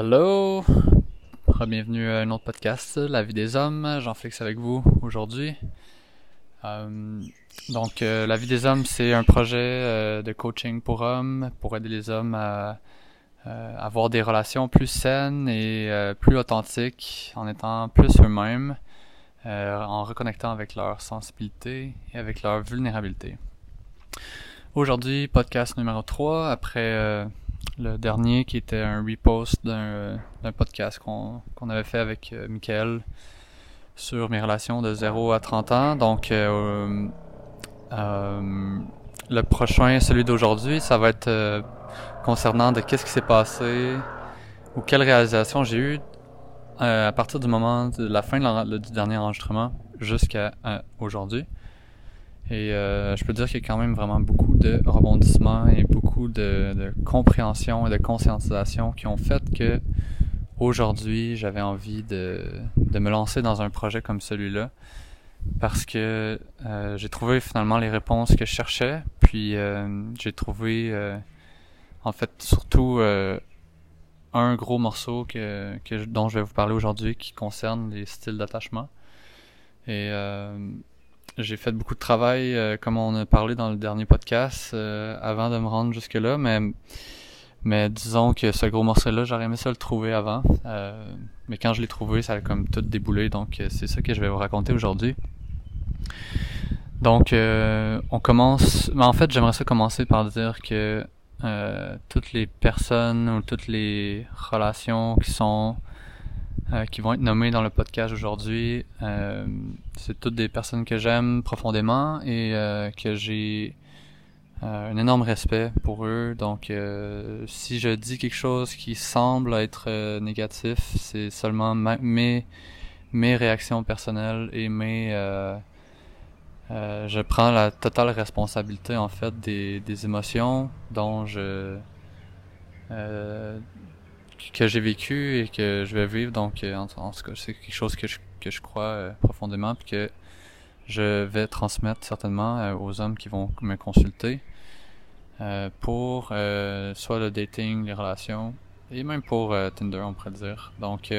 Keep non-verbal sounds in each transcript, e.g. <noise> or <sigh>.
Hello! Bienvenue à un autre podcast, La vie des hommes. Jean-Félix avec vous aujourd'hui. Euh, donc, euh, La vie des hommes, c'est un projet euh, de coaching pour hommes, pour aider les hommes à avoir des relations plus saines et plus authentiques, en étant plus eux-mêmes, en reconnectant avec leur sensibilité et avec leur vulnérabilité. Aujourd'hui, podcast numéro 3, après le dernier qui était un repost d'un podcast qu'on avait fait avec euh, Michael sur mes relations de 0 à 30 ans. Donc, euh, euh, le prochain, celui d'aujourd'hui, ça va être concernant de qu'est-ce qui s'est passé ou quelle réalisation j'ai eu à partir du moment de la fin du dernier enregistrement jusqu'à aujourd'hui. Et euh, je peux dire qu'il y a quand même vraiment beaucoup de rebondissements et beaucoup de, compréhension et de conscientisation qui ont fait que aujourd'hui j'avais envie de, de, me lancer dans un projet comme celui-là. Parce que euh, j'ai trouvé finalement les réponses que je cherchais puis euh, j'ai trouvé euh, en fait surtout un gros morceau que dont je vais vous parler aujourd'hui qui concerne les styles d'attachement. Et j'ai fait beaucoup de travail, euh, comme on a parlé dans le dernier podcast, euh, avant de me rendre jusque-là, mais, mais disons que ce gros morceau-là, j'aurais aimé ça le trouver avant. Euh, mais quand je l'ai trouvé, ça a comme tout déboulé, donc c'est ça que je vais vous raconter aujourd'hui. Donc, on commence... Mais en fait, j'aimerais ça commencer par dire que toutes les personnes ou toutes les relations qui sont euh, qui vont être nommés dans le podcast aujourd'hui. Euh, c'est toutes des personnes que j'aime profondément et euh, que j'ai un énorme respect pour eux. Donc, si je dis quelque chose qui semble être négatif, c'est seulement mes mes réactions personnelles et mes je prends la totale responsabilité en fait des, des émotions dont je que j'ai vécu et que je vais vivre. Donc, euh, en, tout cas, c'est quelque chose que je, que je crois euh, profondément et que je vais transmettre certainement euh, aux hommes qui vont me consulter pour soit le dating, les relations et même pour Tinder, on pourrait dire. Donc,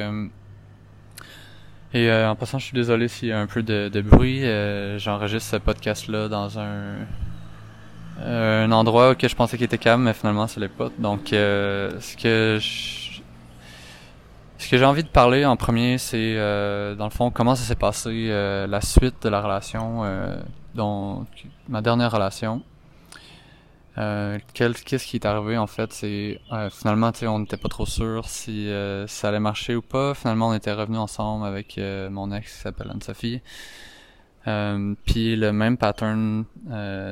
et en passant, je suis désolé s'il y a un peu de, de bruit. J'enregistre ce podcast-là dans un un endroit où je pensais qu'il était calme, mais finalement, ce n'est pas. Donc, ce que je que j'ai envie de parler en premier, c'est euh, dans le fond comment ça s'est passé, euh, la suite de la relation, euh, donc ma dernière relation. Qu'est-ce qui est arrivé en fait? C'est finalement, tu on n'était pas trop sûr si ça allait marcher ou pas. Finalement, on était revenu ensemble avec mon ex qui s'appelle Anne-Sophie. puis le même pattern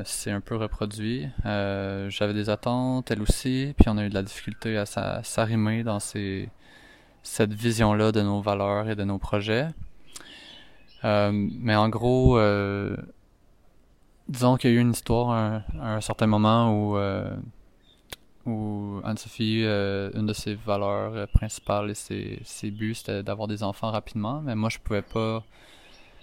s'est un peu reproduit. J'avais des attentes, elle aussi, puis on a eu de la difficulté à s'arrimer dans ces cette vision-là de nos valeurs et de nos projets. Euh, mais en gros, euh, disons qu'il y a eu une histoire à un, certain moment où, euh, Anne-Sophie, une de ses valeurs principales et ses, buts, c'était d'avoir des enfants rapidement. Mais moi, je pouvais pas.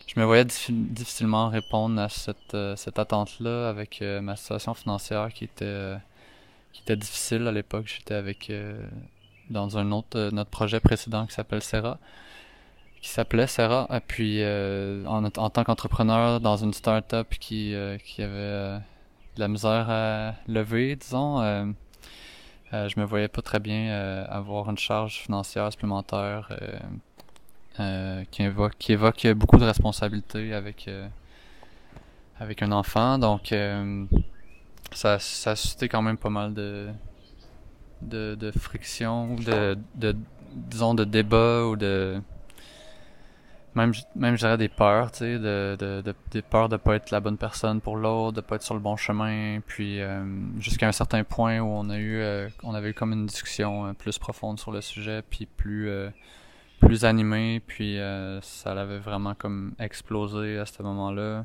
Je me voyais difficilement répondre à cette, cette attente-là avec ma situation financière qui était, qui était difficile à l'époque. J'étais avec dans un autre euh, notre projet précédent qui s'appelle Serra qui s'appelait Serra. Et puis euh, en, tant qu'entrepreneur dans une start-up qui euh, qui avait de la misère à lever disons je me voyais pas très bien avoir une charge financière supplémentaire qui évoque qui beaucoup de responsabilités avec avec un enfant. Donc ça ça a suscité quand même pas mal de de, friction, de, de, disons, de débat ou de. Même, même je des peurs, tu sais, de, de, de, des peurs de pas être la bonne personne pour l'autre, de pas être sur le bon chemin, puis euh, jusqu'à un certain point où on a eu, euh, on avait eu comme une discussion euh, plus profonde sur le sujet, puis plus, plus animée, puis ça l'avait vraiment comme explosé à ce moment-là.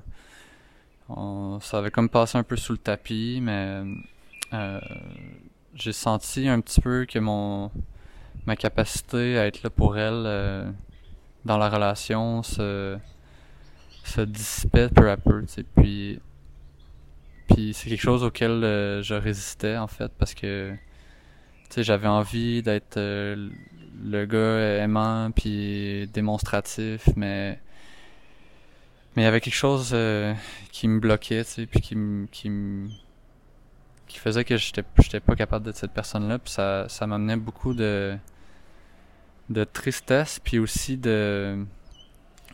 ça avait comme passé un peu sous le tapis, mais j'ai senti un petit peu que mon ma capacité à être là pour elle euh, dans la relation se se dissipait peu à peu tu sais. Puis puis c'est quelque chose auquel euh, je résistais en fait parce que j'avais envie d'être euh, le gars aimant puis démonstratif, mais mais il y avait quelque chose euh, qui me bloquait, tu puis qui me qui qui faisait que j'étais j'étais pas capable d'être cette personne-là, puis ça ça m'amenait beaucoup de de tristesse, puis aussi de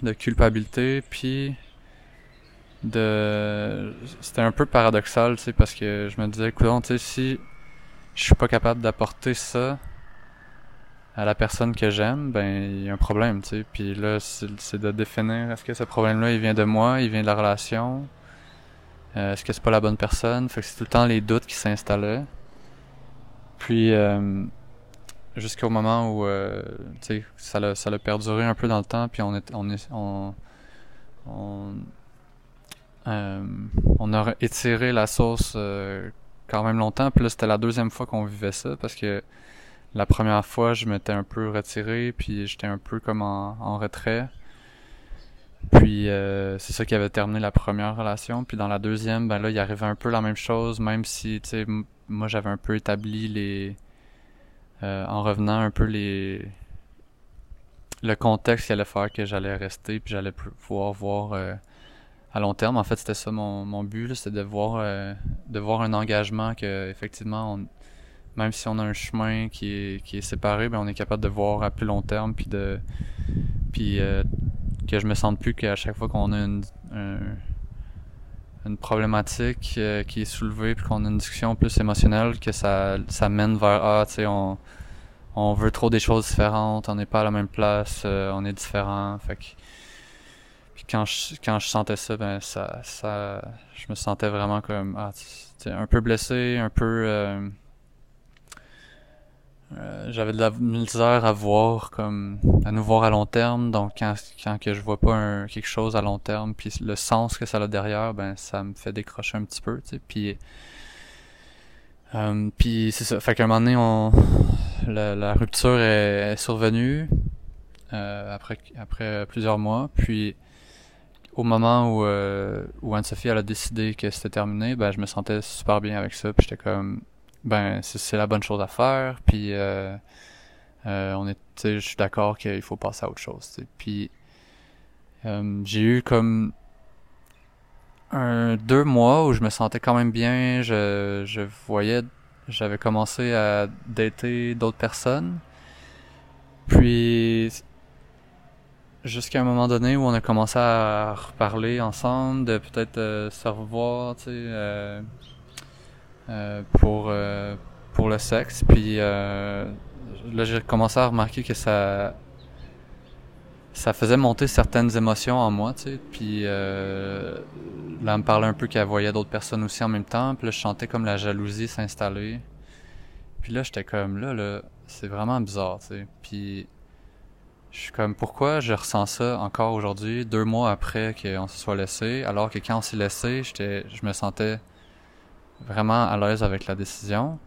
de culpabilité, puis de c'était un peu paradoxal, tu sais, parce que je me disais, écoute, tu sais, si je suis pas capable d'apporter ça à la personne que j'aime, ben il y a un problème, tu sais. Puis là, c'est de définir est-ce que ce problème-là, il vient de moi, il vient de la relation, euh, est-ce que c'est pas la bonne personne? Fait que c'est tout le temps les doutes qui s'installaient. Puis euh, jusqu'au moment où, euh, ça l'a ça l'a perduré un peu dans le temps, puis on est on on, on a étiré la sauce quand même longtemps. Puis là, c'était la deuxième fois qu'on vivait ça parce que la première fois, je m'étais un peu retiré, puis j'étais un peu comme en, retrait. Puis euh, c'est ça qui avait terminé la première relation. Puis dans la deuxième, ben là, il arrivait un peu la même chose, même si, tu sais, moi j'avais un peu établi les... Euh, en revenant un peu les... Le contexte qui allait faire que j'allais rester, puis j'allais pouvoir voir... Euh, à long terme. En fait, c'était ça mon, mon but, c'était de voir euh, de voir un engagement que effectivement, même si on a un chemin qui est, qui est séparé, ben on est capable de voir à plus long terme, puis de puis que je me sente plus qu'à chaque fois qu'on a une, une problématique euh, qui est soulevée, puis qu'on a une discussion plus émotionnelle, que ça ça mène vers ah, tu sais, on on veut trop des choses différentes, on n'est pas à la même place, on est différent, fait que puis quand je, quand je sentais ça, ben ça, ça, je me sentais vraiment comme ah, un peu blessé, un peu. Euh, j'avais de la misère à voir comme à nous voir à long terme. Donc quand quand que je vois pas un, quelque chose à long terme puis le sens que ça a derrière ben ça me fait décrocher un petit peu tu sais. Puis euh, puis c'est ça. Fait qu'à un moment donné on la, rupture est, survenue euh, après après plusieurs mois. Puis au moment où, où Anne-Sophie a décidé que c'était terminé, ben je me sentais super bien avec ça. Puis j'étais comme ben c'est la bonne chose à faire. Puis euh, euh, on je suis d'accord qu'il faut passer à autre chose. Puis euh, j'ai eu comme un deux mois où je me sentais quand même bien. Je, je voyais, j'avais commencé à dater d'autres personnes. Puis jusqu'à un moment donné où on a commencé à reparler ensemble, de peut-être euh, se revoir, tu sais, euh, pour pour le sexe. Puis là, j'ai commencé à remarquer que ça ça faisait monter certaines émotions en moi, tu sais. Puis là, elle me parlait un peu qu'elle voyait d'autres personnes aussi en même temps. Puis là, je sentais comme la jalousie s'installer. Puis là, j'étais comme là, là, c'est vraiment bizarre, tu sais. Puis je suis comme, pourquoi je ressens ça encore aujourd'hui, deux mois après qu'on se soit laissé, alors que quand on s'est laissé, j'étais, je me sentais vraiment à l'aise avec la décision.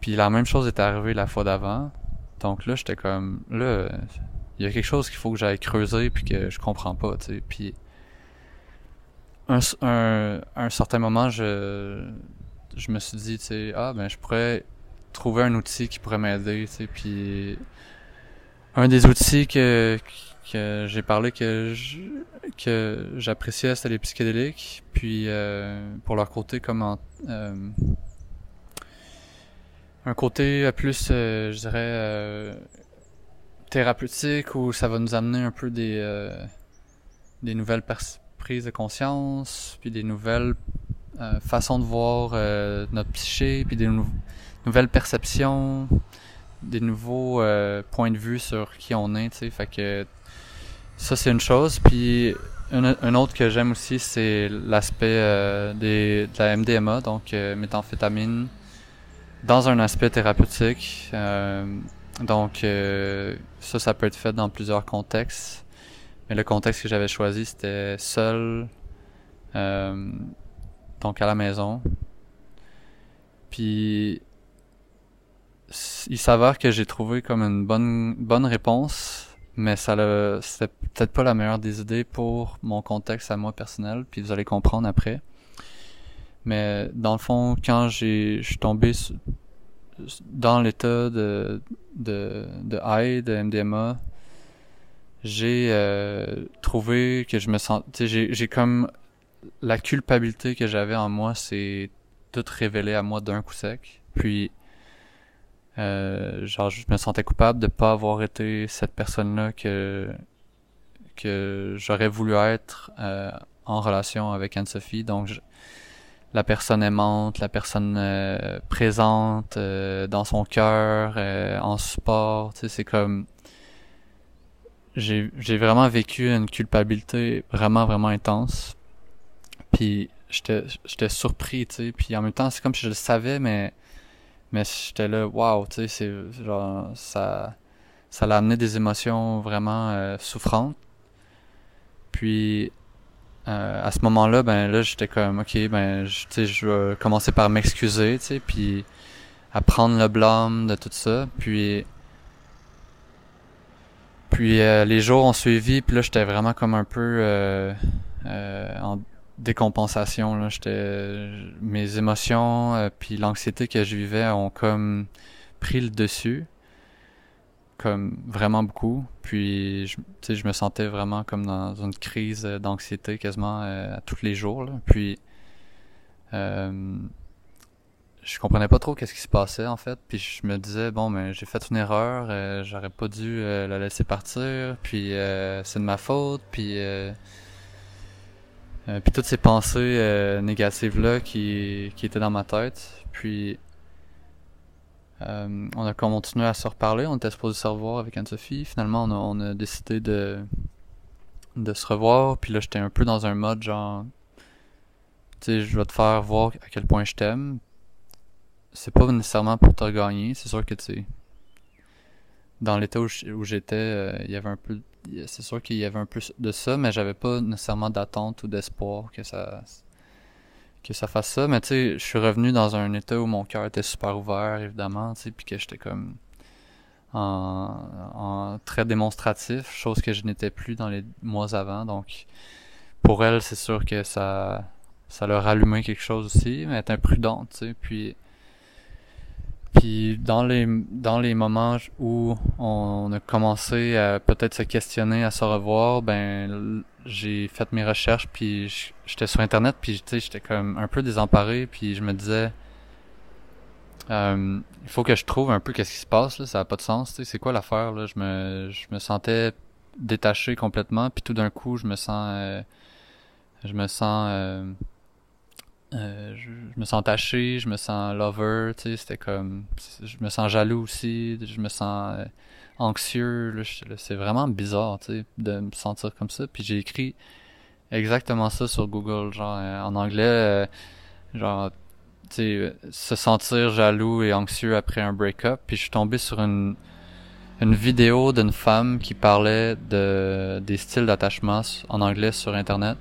Puis la même chose est arrivée la fois d'avant. Donc là, j'étais comme, là, il y a quelque chose qu'il faut que j'aille creuser puis que je comprends pas, tu sais. Puis un, un, certain moment, je, je me suis dit, tu sais, ah ben je pourrais trouver un outil qui pourrait m'aider, tu sais. Puis un des outils que, que j'ai parlé que que j'appréciais les psychédéliques puis euh, pour leur côté comme euh, un côté plus euh, je dirais thérapeutique où ça va nous amener un peu des des nouvelles prises de conscience puis des nouvelles façons de voir notre psyché puis des nouvelles perceptions des nouveaux points de vue sur qui on est, tu sais. Fait que ça, c'est une chose. Puis un, autre que j'aime aussi, c'est l'aspect euh, de la MDMA, donc euh, méthamphétamine, dans un aspect thérapeutique. donc ça, ça peut être fait dans plusieurs contextes. Mais le contexte que j'avais choisi, c'était seul, donc à la maison. Puis il s'avère que j'ai trouvé comme une bonne bonne réponse, mais ça le c'était peut-être pas la meilleure des idées pour mon contexte à moi personnel, puis vous allez comprendre après. Mais dans le fond, quand j'ai je suis tombé dans l'état de de, de high, de MDMA, j'ai euh, trouvé que je me sens, j'ai, j'ai comme la culpabilité que j'avais en moi, c'est tout révélé à moi d'un coup sec. Puis, euh, genre, je me sentais coupable de pas avoir été cette personne-là que que j'aurais voulu être euh, en relation avec Anne-Sophie. Donc, la personne aimante, la personne euh, présente euh, dans son cœur, en support. Tu sais, c'est comme j'ai j'ai vraiment vécu une culpabilité vraiment vraiment intense. Puis j'étais j'étais surpris, tu sais. Puis en même temps, c'est comme si je le savais, mais mais j'étais là, waouh, tu sais, c'est genre ça ça l'a amené des émotions vraiment souffrantes. Puis euh, à ce moment-là, ben là, j'étais comme, ok, ben, tu sais, je vais commencer par m'excuser, tu sais, puis à prendre le blâme de tout ça, puis puis euh, les jours ont suivi, puis là, j'étais vraiment comme un peu euh, en décompensation, là, j'étais, mes émotions, puis l'anxiété que je vivais ont comme pris le dessus comme vraiment beaucoup. Puis, je, je me sentais vraiment comme dans une crise d'anxiété quasiment euh, à tous les jours. Là. Puis, euh, je comprenais pas trop qu'est-ce qui se passait en fait. Puis je me disais bon, mais ben, j'ai fait une erreur, euh, j'aurais pas dû euh, la laisser partir. Puis c'est de ma faute. Puis puis toutes ces pensées négatives là qui qui étaient dans ma tête. Puis euh, on a continué à se reparler, on était supposé se revoir avec Anne-Sophie. Finalement, on a, décidé de, de se revoir. Puis là, j'étais un peu dans un mode genre, tu sais, je vais te faire voir à quel point je t'aime. C'est pas nécessairement pour te gagner, c'est sûr que tu sais, dans l'état où j'étais, euh, il y avait un peu, c'est sûr qu'il y avait un peu de ça, mais j'avais pas nécessairement d'attente ou d'espoir que ça que ça fasse ça, mais tu sais, je suis revenu dans un état où mon cœur était super ouvert, évidemment, tu sais, puis que j'étais comme en, très démonstratif, chose que je n'étais plus dans les mois avant, donc pour elle, c'est sûr que ça ça leur allumé quelque chose aussi, mais est imprudente, tu sais, puis puis dans les dans les moments où on a commencé à peut-être se questionner, à se revoir, ben j'ai fait mes recherches puis j'étais sur internet puis tu sais j'étais comme un peu désemparé puis je me disais euh, il faut que je trouve un peu qu'est-ce qui se passe là, ça a pas de sens, tu sais, c'est quoi l'affaire là, je me je me sentais détaché complètement puis tout d'un coup je me sens euh, je me sens euh, euh, je, me sens attaché, je me sens lover, tu sais, c'était comme, je me sens jaloux aussi, je me sens euh, anxieux, c'est vraiment bizarre, tu sais, de me sentir comme ça. Puis j'ai écrit exactement ça sur Google, genre euh, en anglais, genre, tu sais, se sentir jaloux et anxieux après un break-up. Puis je suis tombé sur une une vidéo d'une femme qui parlait de des styles d'attachement en anglais sur internet.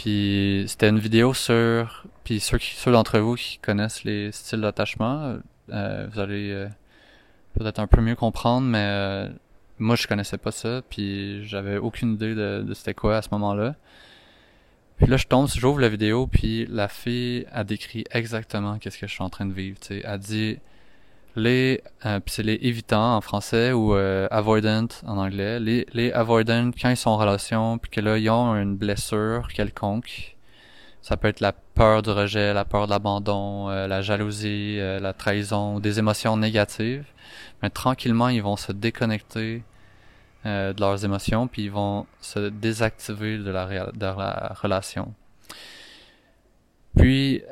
Puis c'était une vidéo sur. Puis ceux, ceux d'entre vous qui connaissent les styles d'attachement, euh, vous allez euh, peut-être un peu mieux comprendre, mais euh, moi je connaissais pas ça, puis j'avais aucune idée de, de c'était quoi à ce moment-là. Puis là je tombe, j'ouvre la vidéo, puis la fille a décrit exactement qu'est-ce que je suis en train de vivre. sais Elle dit les euh, puis c'est les évitants en français ou euh, avoidant en anglais. Les les avoidant quand ils sont en relation puis que là ils ont une blessure quelconque ça peut être la peur du rejet la peur de l'abandon euh, la jalousie euh, la trahison des émotions négatives. Mais tranquillement ils vont se déconnecter de leurs émotions puis ils vont se désactiver de la, de la relation. Puis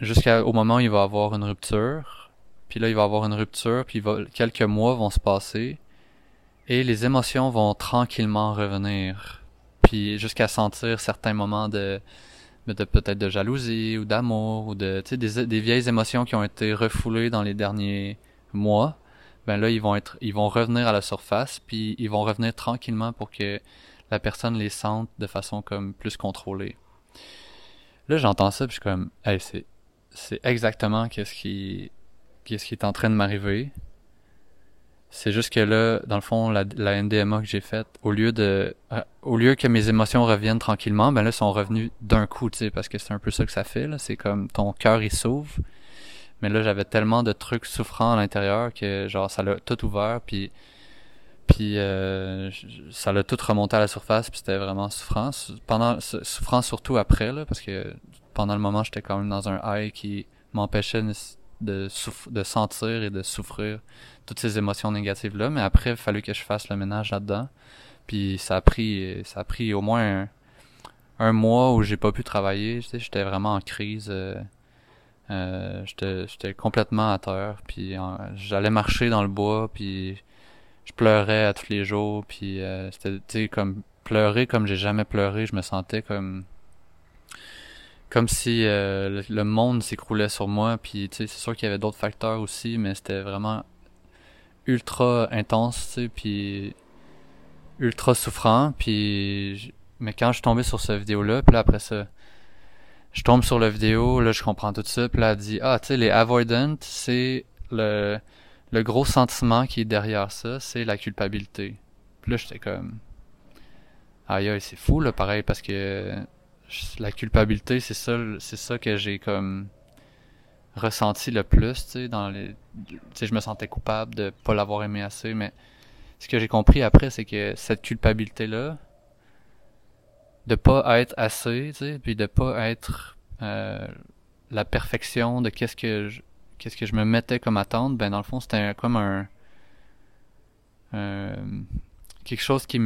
jusqu'au moment où il va avoir une rupture puis là il va avoir une rupture, puis va, quelques mois vont se passer, et les émotions vont tranquillement revenir, puis jusqu'à sentir certains moments de, de peut-être de jalousie ou d'amour ou de des, des vieilles émotions qui ont été refoulées dans les derniers mois. Ben là ils vont être ils vont revenir à la surface puis ils vont revenir tranquillement pour que la personne les sente de façon comme plus contrôlée. Là j'entends ça puis je suis comme hey, c'est c'est exactement qu'est-ce qui qu'est-ce qui est en train de m'arriver. C'est juste que là, dans le fond, la, la NDMA que j'ai faite, au lieu de, euh, au lieu que mes émotions reviennent tranquillement, ben là, sont revenues d'un coup, tu sais, parce que c'est un peu ça que ça fait, là. C'est comme ton cœur, il s'ouvre. Mais là, j'avais tellement de trucs souffrants à l'intérieur que genre ça l'a tout ouvert, puis puis euh, ça l'a tout remonté à la surface, puis c'était vraiment souffrant. Pendant souffrant surtout après là, parce que pendant le moment, j'étais quand même dans un high qui m'empêchait de, sentir et de souffrir toutes ces émotions négatives là. Mais après, il fallu que je fasse le ménage là-dedans. Puis ça a pris ça a pris au moins un, mois où j'ai pas pu travailler. J'étais vraiment en crise. Euh, euh, j'étais complètement à terre. Puis j'allais marcher dans le bois. Puis je pleurais à tous les jours. Puis euh, c'était comme pleurer comme j'ai jamais pleuré. Je me sentais comme comme si euh, le, monde s'écroulait sur moi. Puis c'est sûr qu'il y avait d'autres facteurs aussi, mais c'était vraiment ultra intense. Puis ultra souffrant. Puis mais quand je suis tombé sur cette vidéo-là, puis après ça, je tombe sur la vidéo, là je comprends tout ça, puis là elle dit ah tu sais les avoidant, c'est le le gros sentiment qui est derrière ça, c'est la culpabilité. Puis là j'étais comme aïe aïe c'est fou là pareil parce que la culpabilité c'est ça c'est ça que j'ai comme ressenti le plus tu sais dans les tu sais je me sentais coupable de pas l'avoir aimé assez mais ce que j'ai compris après, c'est que cette culpabilité-là, de pas être assez, tu sais, puis de pas être euh, la perfection de qu'est-ce que je, qu'est-ce que je me mettais comme attente, ben dans le fond c'était comme un euh, quelque chose qui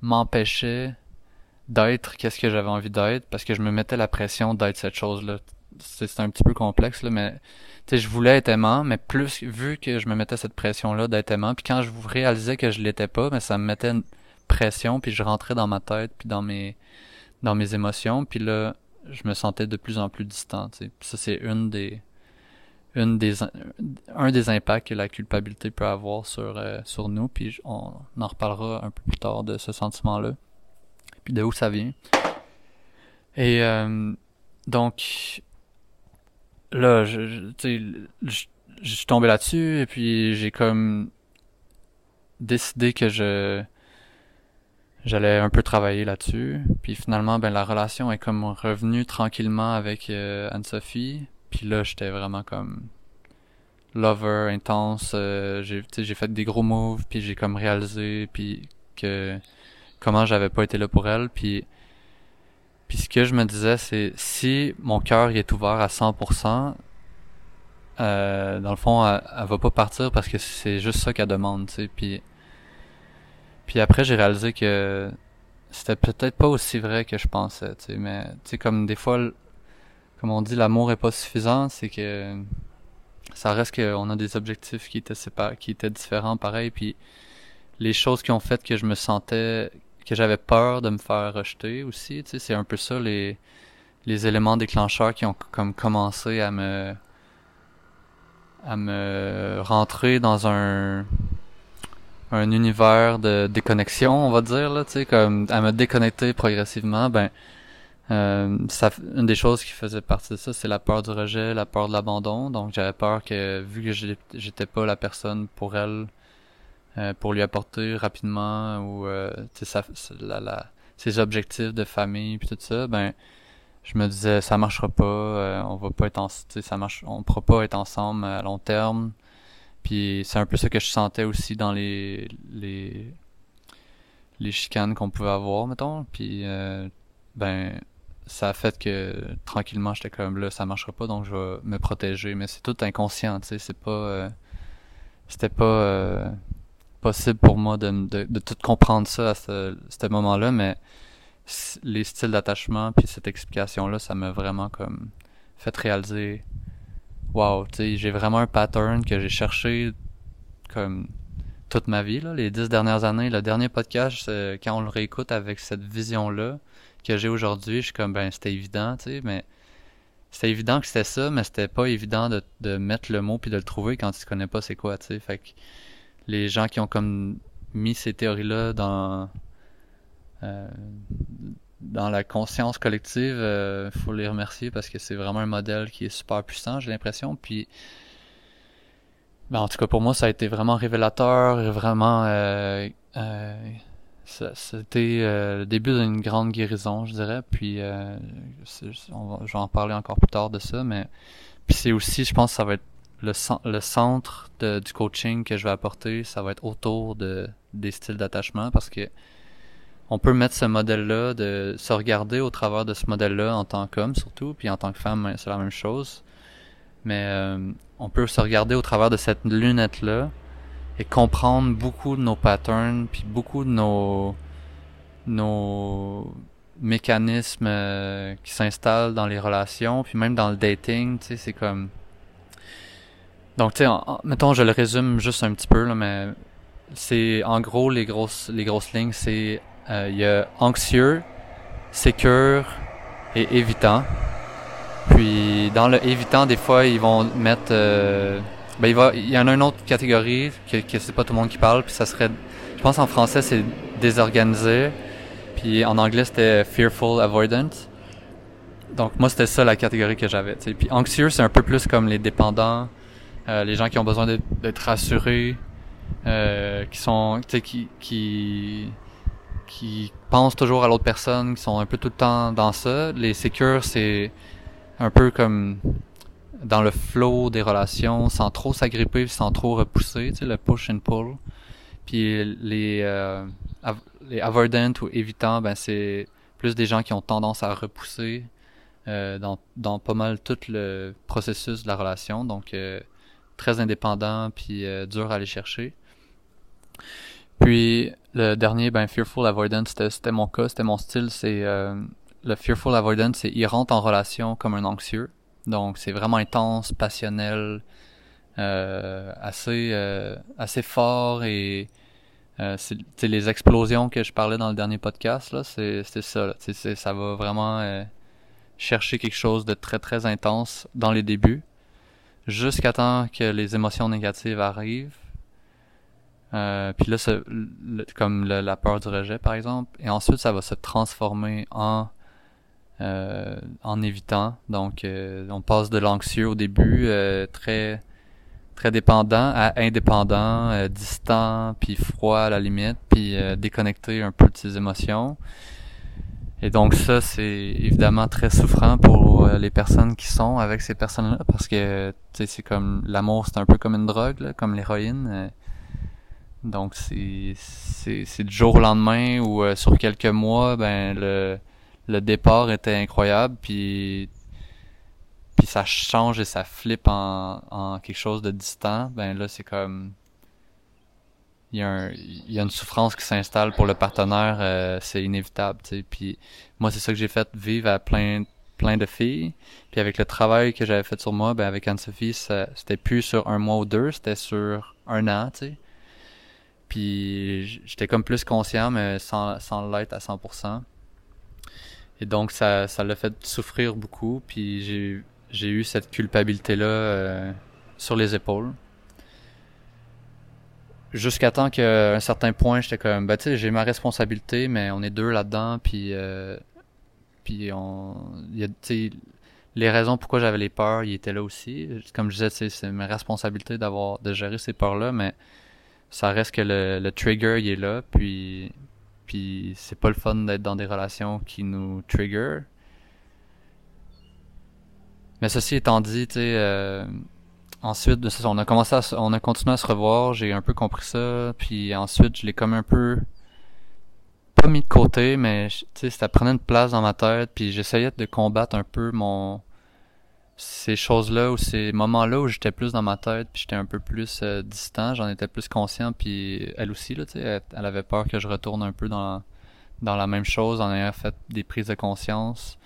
m'empêchait d'être qu'est-ce que j'avais envie d'être parce que je me mettais la pression d'être cette chose-là. C'est un petit peu complexe là, mais je voulais être aimant, mais plus vu que je me mettais cette pression-là d'être aimant, puis quand je réalisais que je l'étais pas, mais ça me mettait une pression, puis je rentrais dans ma tête, puis dans mes dans mes émotions, puis là, je me sentais de plus en plus distant. Ça c'est une des une des un des impacts que la culpabilité peut avoir sur euh, sur nous, puis on en reparlera un peu plus tard de ce sentiment-là, de où ça vient. Et euh, donc là, je, je, je, je suis tombé là-dessus et puis j'ai comme décidé que je j'allais un peu travailler là-dessus. Puis finalement, ben la relation est comme revenue tranquillement avec euh, Anne-Sophie. Puis là, j'étais vraiment comme lover, intense. Euh, j'ai j'ai fait des gros moves, puis j'ai comme réalisé, puis que comment j'avais pas été là pour elle. Puis puis ce que je me disais, c'est si mon cœur est ouvert à 100%, euh, dans le fond, elle, va pas partir parce que c'est juste ça qu'elle demande, tu sais. Puis, puis après, j'ai réalisé que c'était peut-être pas aussi vrai que je pensais, tu sais. Mais tu sais, comme des fois, comme on dit, l'amour est pas suffisant, c'est que ça reste qu'on a des objectifs qui étaient séparés, qui étaient différents, pareil. Puis les choses qui ont fait que je me sentais que j'avais peur de me faire rejeter aussi. Tu sais, c'est un peu ça les, les éléments déclencheurs qui ont comme commencé à me à me rentrer dans un un univers de déconnexion, on va dire là, tu sais, comme à me déconnecter progressivement. Ben, euh, une des choses qui faisait partie de ça, c'est la peur du rejet, la peur de l'abandon. Donc, j'avais peur que vu que j'étais pas la personne pour elle euh, pour lui apporter rapidement ou euh, ses objectifs de famille puis tout ça, ben je me disais ça marchera pas, euh, on va pas être en, ça marche, on pourra pas être ensemble à long terme. Puis c'est un peu ça que je sentais aussi dans les les les chicanes qu'on pouvait avoir, mettons. Puis euh, ben ça a fait que tranquillement j'étais comme là ça marchera pas donc je vais me protéger mais c'est tout inconscient tu sais c'est pas c'était pas possible pour moi de, de, tout comprendre ça à ce, moment-là, mais les styles d'attachement puis cette explication-là, ça m'a vraiment comme fait réaliser wow, tu sais, j'ai vraiment un pattern que j'ai cherché comme toute ma vie, là, les dix dernières années. Le dernier podcast, quand on le réécoute avec cette vision-là que j'ai aujourd'hui, je suis comme ben c'était évident, tu sais, mais c'était évident que c'était ça, mais c'était pas évident de, de mettre le mot puis de le trouver quand tu connais pas c'est quoi, tu sais. Fait que les gens qui ont comme mis ces théories-là dans euh, dans la conscience collective, euh, faut les remercier parce que c'est vraiment un modèle qui est super puissant, j'ai l'impression. Puis, ben, en tout cas pour moi, ça a été vraiment révélateur, et vraiment, euh, c'était le début d'une grande guérison, je dirais. Puis, on va, je vais en parler encore plus tard de ça, mais puis c'est aussi, je pense, ça va être le, le centre de, du coaching que je vais apporter, ça va être autour de des styles d'attachement parce que on peut mettre ce modèle-là, de se regarder au travers de ce modèle-là en tant qu'homme surtout, puis en tant que femme, c'est la même chose. Mais euh, on peut se regarder au travers de cette lunette-là et comprendre beaucoup de nos patterns, puis beaucoup de nos nos mécanismes euh, qui s'installent dans les relations, puis même dans le dating, tu sais, c'est comme... Donc, tu sais, mettons, je le résume juste un petit peu, là, mais c'est en gros les grosses les grosses lignes, c'est euh, il y a anxieux, sécure et évitant. Puis dans le évitant, des fois, ils vont mettre euh, ben il va il y en a une autre catégorie que, que c'est pas tout le monde qui parle, puis ça serait je pense en français c'est désorganisé, puis en anglais c'était fearful avoidant. Donc moi c'était ça la catégorie que j'avais. Puis anxieux c'est un peu plus comme les dépendants, euh, les gens qui ont besoin d'être rassurés, euh, qui sont qui qui qui pensent toujours à l'autre personne, qui sont un peu tout le temps dans ça. Les secures, c'est un peu comme dans le flow des relations, sans trop s'agripper, sans trop repousser, tu sais, le push and pull. Puis les euh, les avoidant ou évitants, ben c'est plus des gens qui ont tendance à repousser euh, dans, dans pas mal tout le processus de la relation, donc très indépendant puis euh, dur à aller chercher. Puis le dernier, ben Fearful Avoidance, c'était mon cas, c'était mon style. C'est euh, le Fearful Avoidance, c'est il rentre en relation comme un anxieux. Donc c'est vraiment intense, passionnel, euh, assez assez fort et c'est les explosions que je parlais dans le dernier podcast là, c'est ça. Ça va vraiment chercher quelque chose de très très intense dans les débuts, jusqu'à temps que les émotions négatives arrivent euh, puis là, comme la peur du rejet, par exemple. Et ensuite, ça va se transformer en euh, en évitant. Donc, euh, on passe de l'anxieux au début, très très dépendant à indépendant, distant, puis froid à la limite, puis déconnecté un peu de ses émotions. Et donc ça, c'est évidemment très souffrant pour les personnes qui sont avec ces personnes-là, parce que c'est comme l'amour, c'est un peu comme une drogue, là, comme l'héroïne donc c'est c'est du jour au lendemain ou euh, sur quelques mois, ben le le départ était incroyable puis puis ça change et ça flippe en, en quelque chose de distant. Ben là c'est comme il y a une souffrance qui s'installe pour le partenaire, euh, c'est inévitable. Puis moi c'est ça que j'ai fait vivre à plein plein de filles. Puis avec le travail que j'avais fait sur moi, ben avec Anne-Sophie, c'était plus sur un mois ou deux, c'était sur un an. Puis j'étais comme plus conscient, mais sans, sans l'être à 100%. Et donc ça ça l'a fait souffrir beaucoup. Puis j'ai eu cette culpabilité là euh, sur les épaules. Jusqu'à temps qu'à un certain point, j'étais comme, bah tu sais, j'ai ma responsabilité, mais on est deux là-dedans, puis euh, puis on, y a, les raisons pourquoi j'avais les peurs, ils étaient là aussi. Comme je disais, c'est ma responsabilité d'avoir de gérer ces peurs-là, mais ça reste que le, le trigger il est là, puis puis c'est pas le fun d'être dans des relations qui nous trigger. Mais ceci étant dit, tu sais, euh, ensuite, on a commencé à, on a continué à se revoir, j'ai un peu compris ça, puis ensuite je l'ai comme un peu pas mis de côté, mais tu sais, ça prenait une place dans ma tête, puis j'essayais de combattre un peu mon ces choses-là ou ces moments-là où j'étais plus dans ma tête. Puis j'étais un peu plus euh, distant, j'en étais plus conscient. Puis elle aussi là, tu sais, elle, avait peur que je retourne un peu dans dans la même chose en ayant fait des prises de conscience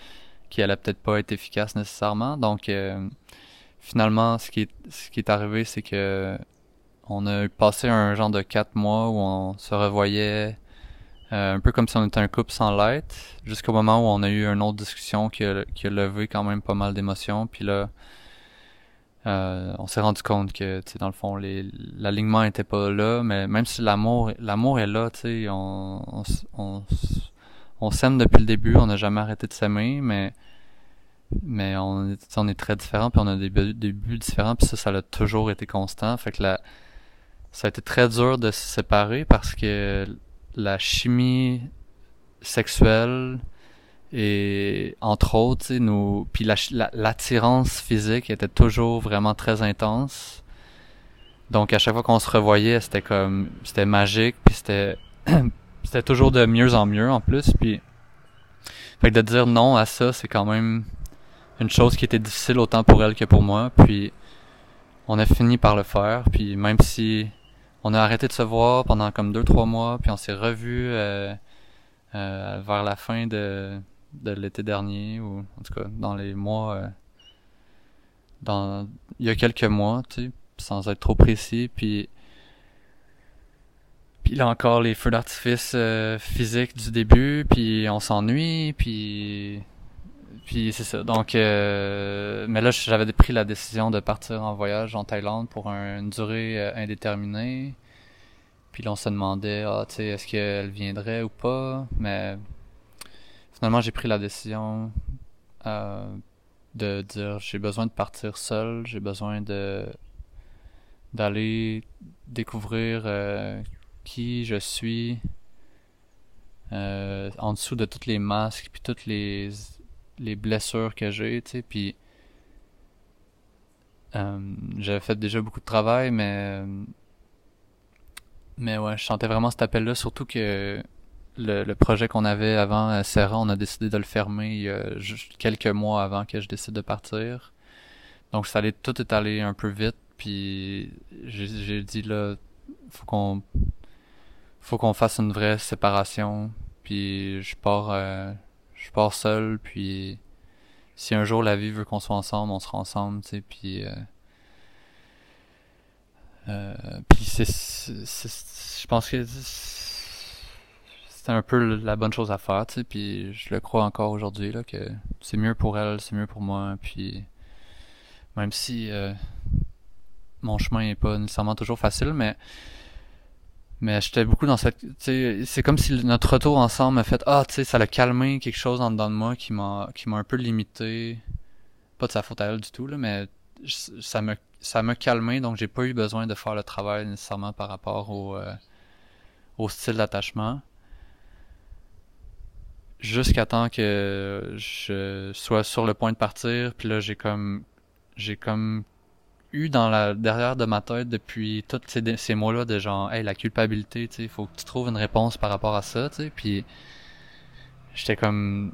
qui allaient peut-être pas être efficaces nécessairement. Donc euh, finalement, ce qui est ce qui est arrivé, c'est que on a passé un genre de quatre mois où on se revoyait euh, un peu comme si on était un couple sans l'être, jusqu'au moment où on a eu une autre discussion qui a, qui a levé quand même pas mal d'émotions. Puis là, euh, on s'est rendu compte que, tu sais, dans le fond, l'alignement était pas là, mais même si l'amour, l'amour est là, tu sais, on, on, on, s'aime depuis le début, on n'a jamais arrêté de s'aimer, mais mais on est, on est très différents, puis on a des, des buts différents, puis ça, ça a toujours été constant. Fait que la, ça a été très dur de se séparer parce que la chimie sexuelle Et entre autres, nous, puis l'attirance physique était toujours vraiment très intense. Donc à chaque fois qu'on se revoyait, c'était comme, c'était magique, puis c'était, <clears throat> c'était toujours de mieux en mieux en plus. Puis, fait que de dire non à ça, c'est quand même une chose qui était difficile autant pour elle que pour moi. Puis on a fini par le faire. Puis même si on a arrêté de se voir pendant comme deux trois mois, puis on s'est revu euh, euh, vers la fin de, de l'été dernier ou en tout cas dans les mois euh, dans il y a quelques mois, tu sais, sans être trop précis. Puis puis là encore les feux d'artifice physiques du début, puis on s'ennuie, puis puis c'est ça. Donc, euh, mais là, j'avais pris la décision de partir en voyage en Thaïlande pour une durée euh, indéterminée. Puis là, on se demandait, ah, tu sais, est-ce qu'elle viendrait ou pas? Mais finalement, j'ai pris la décision euh, de dire, j'ai besoin de partir seul. J'ai besoin de d'aller découvrir qui je suis. en dessous de tous les masques puis toutes les les blessures que j'ai, tu sais, puis euh, j'avais fait déjà beaucoup de travail, mais mais ouais, je sentais vraiment cet appel-là, surtout que le, projet qu'on avait avant à Serra, on a décidé de le fermer juste quelques mois avant que je décide de partir. Donc ça allait tout est allé un peu vite, puis j'ai dit là, faut qu'on faut qu'on fasse une vraie séparation, puis je pars euh, je pars seul, puis si un jour la vie veut qu'on soit ensemble, on sera ensemble, tu sais, puis... Euh, euh, puis c'est, je pense que c'est un peu la bonne chose à faire, tu sais, puis je le crois encore aujourd'hui, là, que c'est mieux pour elle, c'est mieux pour moi, puis même si euh, mon chemin est pas nécessairement toujours facile, mais mais j'étais beaucoup dans cette, c'est comme si notre retour ensemble m'a fait, ah, tu sais, ça l'a calmé quelque chose en dedans de moi qui m'a, qui m'a un peu limité. Pas de sa faute à elle du tout, là, mais ça me, ça m'a calmé, donc j'ai pas eu besoin de faire le travail nécessairement par rapport au, euh, au style d'attachement. Jusqu'à temps que je sois sur le point de partir, puis là j'ai comme, j'ai comme eu dans la derrière de ma tête depuis tous ces, ces mots-là de genre hey la culpabilité tu sais faut que tu trouves une réponse par rapport à ça tu sais puis j'étais comme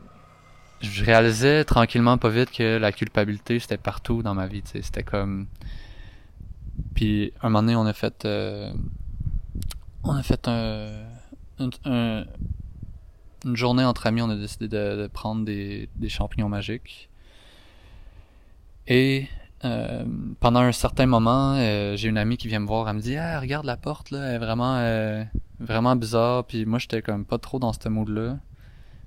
je réalisais tranquillement pas vite que la culpabilité c'était partout dans ma vie tu sais c'était comme puis un moment donné on a fait euh, on a fait un, une journée entre amis on a décidé de, de prendre des, des champignons magiques. Et euh, pendant un certain moment, euh, j'ai une amie qui vient me voir, elle me dit ah, regarde la porte là, elle est vraiment euh, vraiment bizarre." Puis moi j'étais comme pas trop dans ce mood là.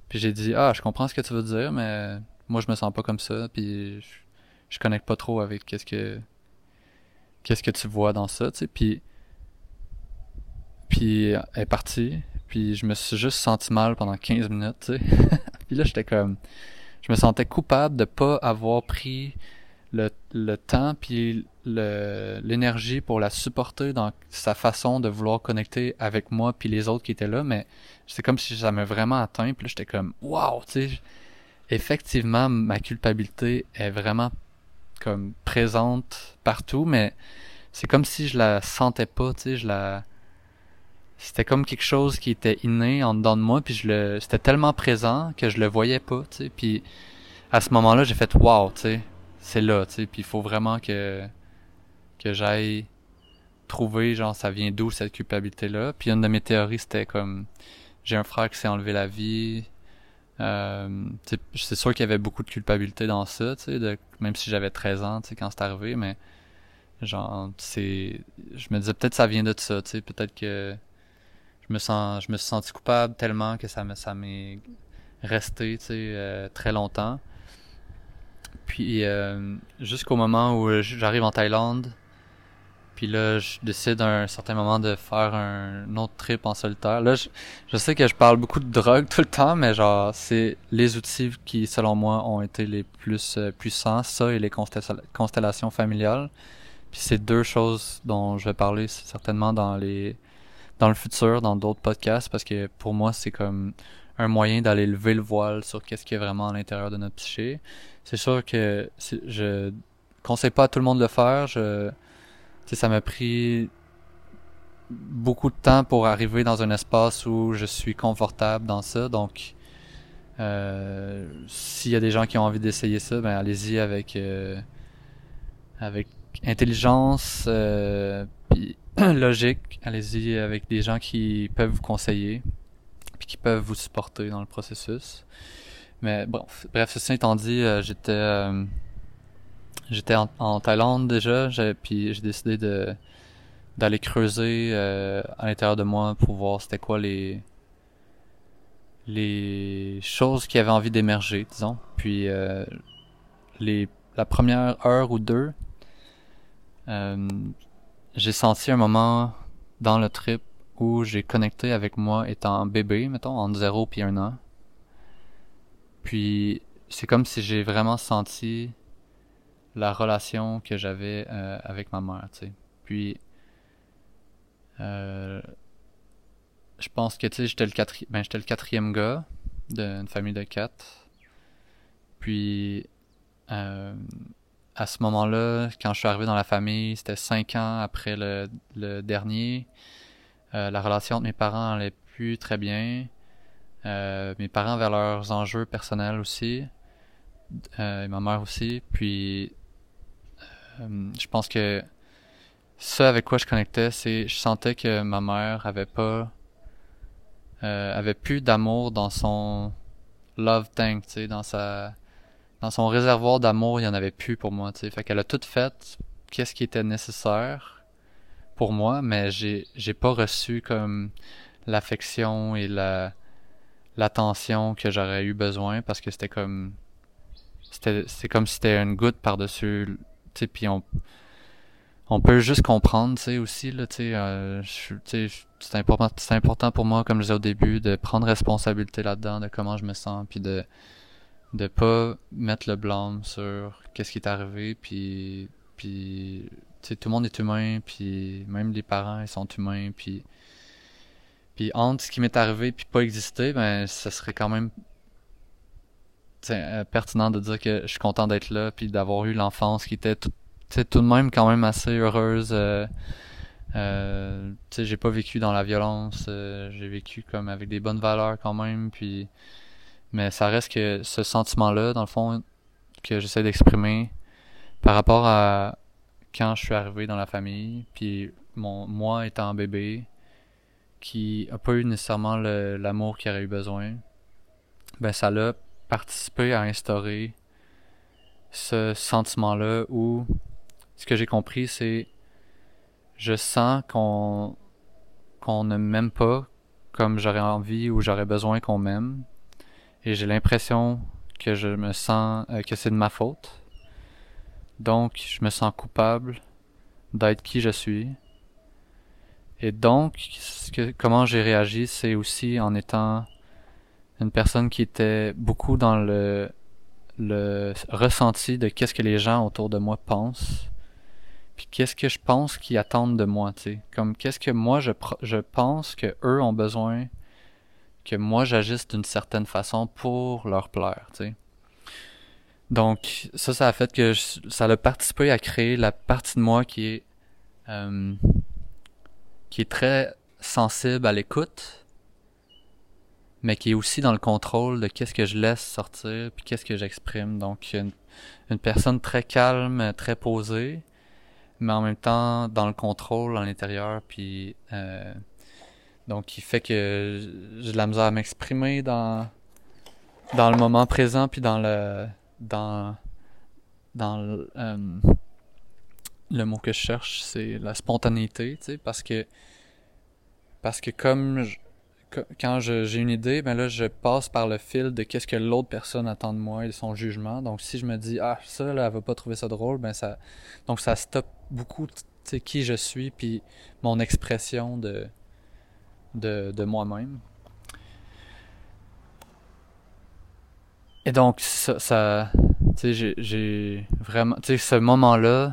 Puis j'ai dit "Ah, je comprends ce que tu veux dire, mais moi je me sens pas comme ça." Puis je, connecte pas trop avec qu'est-ce que qu'est-ce que tu vois dans ça, tu sais. Puis puis elle est partie, puis je me suis juste senti mal pendant 15 minutes, tu sais. <laughs> puis là j'étais comme je me sentais coupable de pas avoir pris le, le temps puis l'énergie pour la supporter dans sa façon de vouloir connecter avec moi puis les autres qui étaient là mais c'est comme si ça m'a vraiment atteint puis j'étais comme waouh tu sais. Effectivement ma culpabilité est vraiment comme présente partout mais c'est comme si je la sentais pas tu sais je la c'était comme quelque chose qui était inné en dedans de moi puis je le c'était tellement présent que je le voyais pas tu sais. Puis à ce moment-là j'ai fait waouh tu sais c'est là, tu sais. Puis il faut vraiment que, que j'aille trouver, genre, ça vient d'où cette culpabilité-là. Puis une de mes théories, c'était comme, j'ai un frère qui s'est enlevé la vie. Euh, c'est sûr qu'il y avait beaucoup de culpabilité dans ça, tu sais, même si j'avais 13 ans, tu sais, quand c'est arrivé, mais genre, c'est, je me disais peut-être ça vient de ça, tu sais, peut-être que je me sens, je me suis senti coupable tellement que ça me, ça m'est resté, tu sais, euh, très longtemps. Puis euh, jusqu'au moment où j'arrive en Thaïlande, puis là, je décide à un certain moment de faire un autre trip en solitaire. Là, je, sais que je parle beaucoup de drogue tout le temps, mais genre, c'est les outils qui, selon moi, ont été les plus euh, puissants, ça et les constellations familiales. Puis c'est deux choses dont je vais parler certainement dans les dans le futur, dans d'autres podcasts, parce que pour moi, c'est comme un moyen d'aller lever le voile sur qu'est-ce qui est vraiment à l'intérieur de notre psyché. C'est sûr que je conseille pas à tout le monde de le faire. Ça m'a pris beaucoup de temps pour arriver dans un espace où je suis confortable dans ça. Donc, euh, s'il y a des gens qui ont envie d'essayer ça, ben allez-y avec euh, avec intelligence, euh, <clears throat> logique. Allez-y avec des gens qui peuvent vous conseiller, qui peuvent vous supporter dans le processus. Mais bon, bref, ceci étant dit, j'étais j'étais en, Thaïlande déjà, puis j'ai décidé d'aller creuser à l'intérieur de moi pour voir c'était quoi les les choses qui avaient envie d'émerger, disons. Puis euh, les, la première heure ou deux, euh, j'ai senti un moment dans le trip où j'ai connecté avec moi étant bébé, mettons, entre 0 puis 1 an. Puis c'est comme si j'ai vraiment senti la relation que j'avais euh, avec ma mère, tu sais. Puis euh, je pense que tu sais, j'étais le quatrième, ben, le quatrième gars d'une famille de quatre. Puis euh, à ce moment-là, quand je suis arrivé dans la famille, c'était cinq ans après le dernier. Euh, la relation entre mes parents allait plus très bien. Euh, mes parents avaient leurs enjeux personnels aussi. et ma mère aussi. Puis je pense que ça avec quoi je connectais, c'est je sentais que ma mère avait pas euh, avait plus d'amour dans son love tank, tu sais, dans sa dans son réservoir d'amour, il y en avait plus pour moi, tu sais. Fait qu'elle a tout fait qu'est-ce qui était nécessaire pour moi, mais j'ai j'ai pas reçu comme l'affection et la l'attention que j'aurais eu besoin parce que c'était comme c'était c'est comme si c'était une goutte par-dessus, tu puis on on peut juste comprendre, tu sais, aussi, là, tu euh, c'est important, c'est important pour moi, comme je disais au début, de prendre responsabilité là-dedans, de comment je me sens, puis de, de pas mettre le blâme sur qu'est-ce qui est arrivé, puis, puis, tout le monde est humain, puis même les parents, ils sont humains, puis, puis entre ce qui m'est arrivé puis pas exister, ben, ce serait quand même euh, pertinent de dire que je suis content d'être là, puis d'avoir eu l'enfance qui était tout tout de même quand même assez heureuse. Euh, euh, j'ai pas vécu dans la violence, euh, j'ai vécu comme avec des bonnes valeurs quand même, puis mais ça reste que ce sentiment-là, dans le fond, que j'essaie d'exprimer par rapport à quand je suis arrivé dans la famille, puis mon moi étant bébé, qui a pas eu nécessairement l'amour qu'il aurait eu besoin, ben ça l'a participé à instaurer ce sentiment-là où ce que j'ai compris, c'est je sens qu'on qu'on ne m'aime pas comme j'aurais envie ou j'aurais besoin qu'on m'aime. Et j'ai l'impression que je me sens euh, que c'est de ma faute. Donc, je me sens coupable d'être qui je suis. Et donc, comment j'ai réagi, c'est aussi en étant une personne qui était beaucoup dans le, le ressenti de qu'est-ce que les gens autour de moi pensent qu'est-ce que je pense qu'ils attendent de moi, tu sais. Comme qu'est-ce que moi je, je pense que eux ont besoin que moi j'agisse d'une certaine façon pour leur plaire, tu sais. Donc ça, ça a fait que ça a participé à créer la partie de moi qui est euh, qui est très sensible à l'écoute, mais qui est aussi dans le contrôle de qu'est-ce que je laisse sortir puis qu'est-ce que j'exprime. Donc une, une personne très calme, très posée, mais en même temps dans le contrôle à l'intérieur, puis euh, donc qui fait que j'ai de la misère à m'exprimer dans dans le moment présent, puis dans le dans dans le, euh, le mot que je cherche, c'est la spontanéité, tu sais, parce que parce que comme quand j'ai une idée, ben là, je passe par le fil de qu'est-ce que l'autre personne attend de moi et de son jugement. Donc, si je me dis, ah, ça, là, elle va pas trouver ça drôle, ben ça, donc ça stoppe beaucoup, qui je suis, puis mon expression de, de, de moi-même. Et donc, ça, ça tu sais, j'ai vraiment, tu sais, ce moment-là,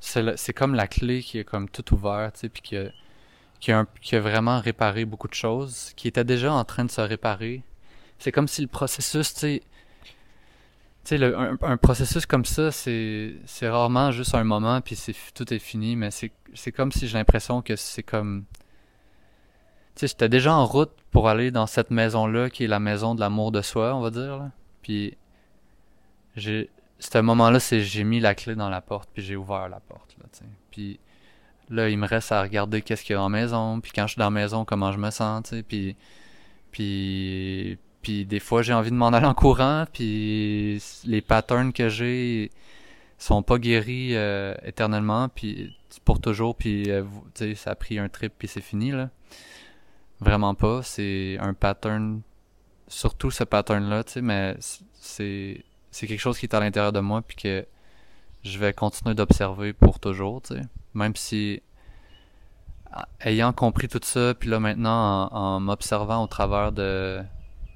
c'est comme la clé qui est comme tout ouvert, tu sais, puis qui a, qui a vraiment réparé beaucoup de choses, qui était déjà en train de se réparer. C'est comme si le processus, tu sais, tu sais, un, processus comme ça, c'est, rarement juste un moment, puis tout est fini, mais c'est comme si j'ai l'impression que c'est comme... Sais, j'étais déjà en route pour aller dans cette maison-là, qui est la maison de l'amour de soi, on va dire, là. Puis, j'ai... Ce moment-là, c'est j'ai mis la clé dans la porte, puis j'ai ouvert la porte, là, tu sais. Puis, là, il me reste à regarder qu'est-ce qu'il y a en maison, puis quand je suis dans la maison, comment je me sens, tu sais, puis... Puis puis des fois, j'ai envie de m'en aller en courant, puis les patterns que j'ai sont pas guéris euh, éternellement, puis pour toujours, puis euh, ça a pris un trip, puis c'est fini, là. Vraiment pas. C'est un pattern, surtout ce pattern-là, tu sais, mais c'est c'est quelque chose qui est à l'intérieur de moi, puis que je vais continuer d'observer pour toujours, tu sais. Même si ayant compris tout ça, puis là maintenant en m'observant au travers de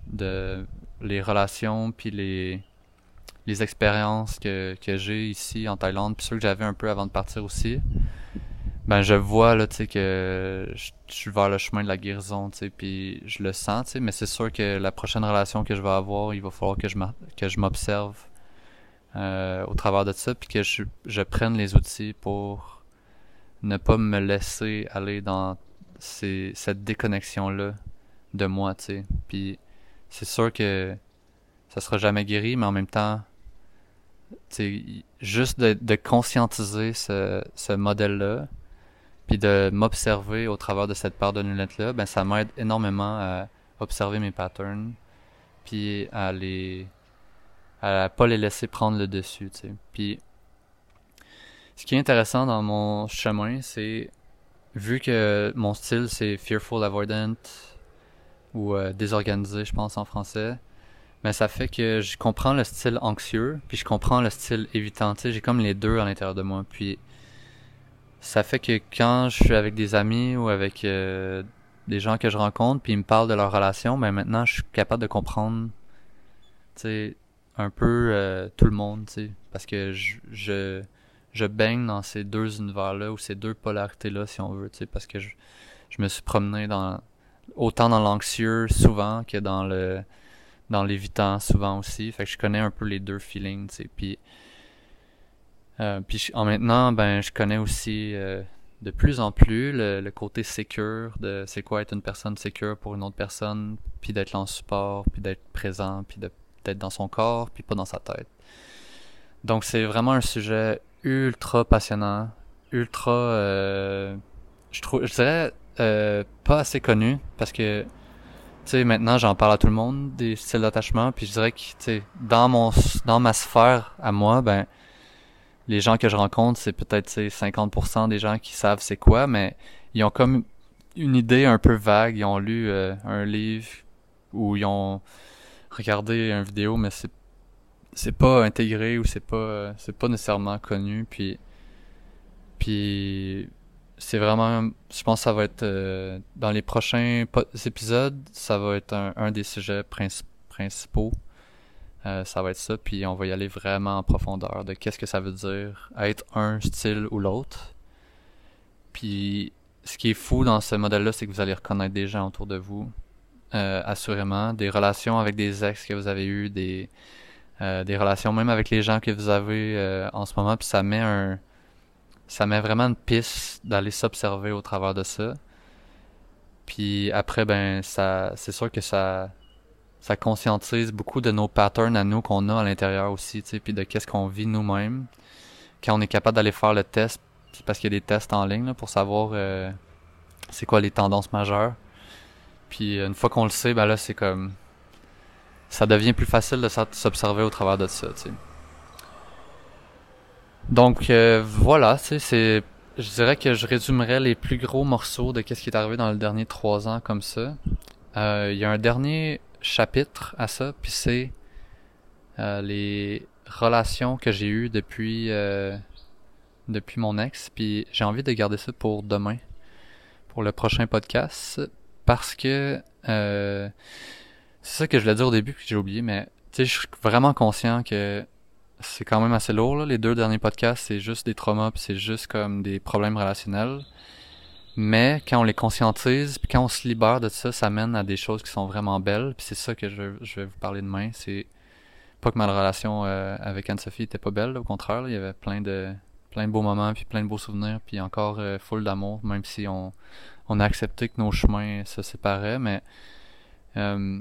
de les relations puis les les expériences que, que j'ai ici en Thaïlande puis ceux que j'avais un peu avant de partir aussi ben je vois là tu sais que je, suis vers le chemin de la guérison tu sais puis je le sens tu sais mais c'est sûr que la prochaine relation que je vais avoir il va falloir que je que je m'observe euh, au travers de ça puis que je, je prenne les outils pour ne pas me laisser aller dans ces, cette déconnexion là de moi tu sais. Puis c'est sûr que ça sera jamais guéri, mais en même temps, juste de, de, conscientiser ce, ce modèle-là, puis de m'observer au travers de cette part de lunettes-là, ben ça m'aide énormément à observer mes patterns, puis à les à pas les laisser prendre le dessus, tu sais. Puis ce qui est intéressant dans mon chemin, c'est vu que mon style c'est fearful avoidant, ou euh, désorganisé, je pense en français. Mais ça fait que je comprends le style anxieux, puis je comprends le style évitant. Tu sais, j'ai comme les deux à l'intérieur de moi. Puis ça fait que quand je suis avec des amis ou avec euh, des gens que je rencontre, puis ils me parlent de leur relation, ben maintenant je suis capable de comprendre, un peu euh, tout le monde, tu parce que je, je je baigne dans ces deux univers-là ou ces deux polarités-là, si on veut, parce que je, je me suis promené dans autant dans l'anxieux souvent que dans le dans l'évitant souvent aussi. Fait que je connais un peu les deux feelings, tu euh, puis en maintenant, ben je connais aussi euh, de plus en plus le, côté secure de c'est quoi être une personne secure pour une autre personne, puis d'être en support, puis d'être présent, puis d'être dans son corps, puis pas dans sa tête. Donc c'est vraiment un sujet ultra passionnant, ultra, euh, je trouve, je dirais euh, pas assez connu parce que tu sais maintenant j'en parle à tout le monde des styles d'attachement puis je dirais que tu sais dans mon dans ma sphère à moi ben les gens que je rencontre c'est peut-être 50% des gens qui savent c'est quoi mais ils ont comme une idée un peu vague ils ont lu euh, un livre ou ils ont regardé une vidéo mais c'est c'est pas intégré ou c'est pas euh, c'est pas nécessairement connu puis puis c'est vraiment, je pense que ça va être euh, dans les prochains épisodes, ça va être un, des sujets principaux. Euh, ça va être ça, puis on va y aller vraiment en profondeur de qu'est-ce que ça veut dire être un style ou l'autre. Puis ce qui est fou dans ce modèle-là, c'est que vous allez reconnaître des gens autour de vous, euh, assurément, des relations avec des ex que vous avez eu, des des relations même avec les gens que vous avez en ce moment, puis ça met un ça met vraiment une piste d'aller s'observer au travers de ça. Puis après, ben, ça, c'est sûr que ça, ça conscientise beaucoup de nos patterns à nous qu'on a à l'intérieur aussi, tu sais, puis de qu'est-ce qu'on vit nous-mêmes. Quand on est capable d'aller faire le test, parce qu'il y a des tests en ligne pour savoir euh, c'est quoi les tendances majeures. Puis une fois qu'on le sait, ben là, c'est comme ça devient plus facile de s'observer au travers de ça, tu sais. Donc euh, voilà, c'est je dirais que je résumerais les plus gros morceaux de qu'est-ce qui est arrivé dans le dernier trois ans comme ça. Euh, il y a un dernier chapitre à ça, puis c'est euh, les relations que j'ai eues depuis depuis mon ex, puis j'ai envie de garder ça pour demain, pour le prochain podcast, parce que c'est ça que je voulais dire au début que j'ai oublié, mais tu sais, je suis vraiment conscient que c'est quand même assez lourd. Là. Les deux derniers podcasts, c'est juste des traumas, puis c'est juste comme des problèmes relationnels. Mais quand on les conscientise, puis quand on se libère de ça, ça mène à des choses qui sont vraiment belles. Puis c'est ça que je, je, vais vous parler demain. C'est pas que ma relation euh, avec Anne-Sophie était pas belle, au contraire, il y avait plein de plein de beaux moments, puis plein de beaux souvenirs, puis encore euh, full d'amour, même si on, on a accepté que nos chemins se séparaient, mais euh,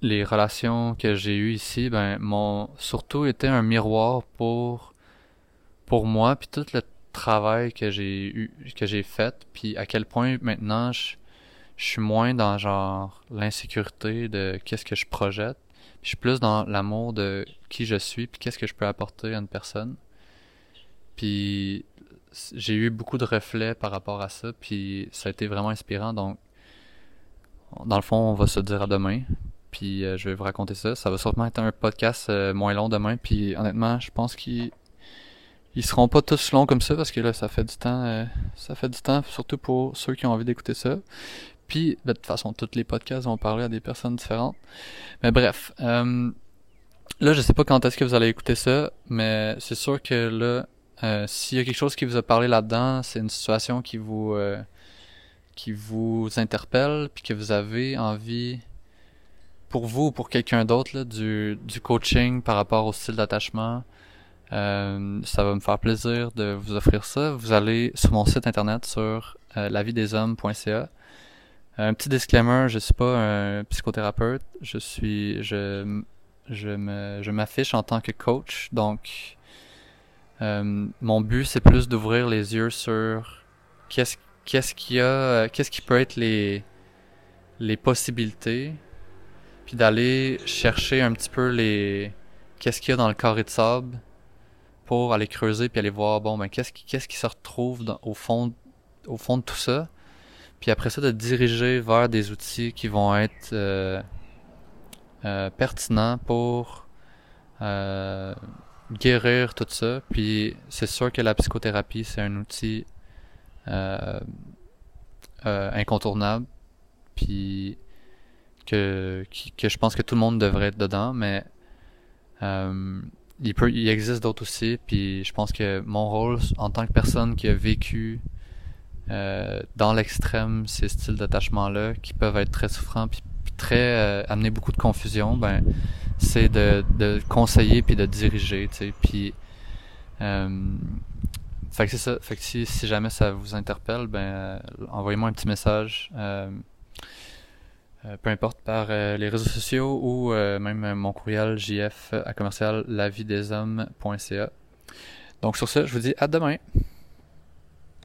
les relations que j'ai eues ici, ben, m'ont surtout été un miroir pour pour moi, puis tout le travail que j'ai eu, que j'ai fait, puis à quel point maintenant je, suis moins dans genre l'insécurité de qu'est-ce que je projette, puis je suis plus dans l'amour de qui je suis, puis qu'est-ce que je peux apporter à une personne. Puis j'ai eu beaucoup de reflets par rapport à ça, puis ça a été vraiment inspirant. Donc, dans le fond, on va se dire à demain, puis euh, je vais vous raconter ça. Ça va sûrement être un podcast euh, moins long demain, puis honnêtement, je pense qu'ils ils seront pas tous longs comme ça parce que là, ça fait du temps, euh, ça fait du temps, surtout pour ceux qui ont envie d'écouter ça. Puis, de toute façon, tous les podcasts vont parler à des personnes différentes. Mais bref, là, je sais pas quand est-ce que vous allez écouter ça, mais c'est sûr que là, euh, s'il y a quelque chose qui vous a parlé là-dedans, c'est une situation qui vous euh, qui vous interpelle, puis que vous avez envie pour vous ou pour quelqu'un d'autre du, du coaching par rapport au style d'attachement, euh, ça va me faire plaisir de vous offrir ça. Vous allez sur mon site internet sur euh, lavideshommes.ca. Un petit disclaimer, je suis pas un psychothérapeute, je suis je je me je m'affiche en tant que coach, donc euh, mon but, c'est plus d'ouvrir les yeux sur qu'est-ce qu'il y a, qu'est-ce qui peut être les les possibilités, puis d'aller chercher un petit peu les qu'est-ce qu'il y a dans le carré de sable pour aller creuser puis aller voir bon ben qu'est-ce qui qu'est-ce qui se retrouve au fond au fond de tout ça, puis après ça de diriger vers des outils qui vont être euh, pertinents pour guérir tout ça. Puis c'est sûr que la psychothérapie, c'est un outil euh, euh, incontournable. Puis que, que je pense que tout le monde devrait être dedans, mais euh, il, peut, il existe d'autres aussi. Puis je pense que mon rôle en tant que personne qui a vécu dans l'extrême ces styles d'attachement-là, qui peuvent être très souffrants, puis, très amener beaucoup de confusion, ben c'est de, de conseiller puis de diriger, tu sais, puis euh, fait que c'est ça. Fait que si, si jamais ça vous interpelle, ben euh, envoyez-moi un petit message. Euh, euh peu importe par euh, les réseaux sociaux ou même mon courriel jf à commercial lavideshommes.ca. Donc sur ça, je vous dis à demain.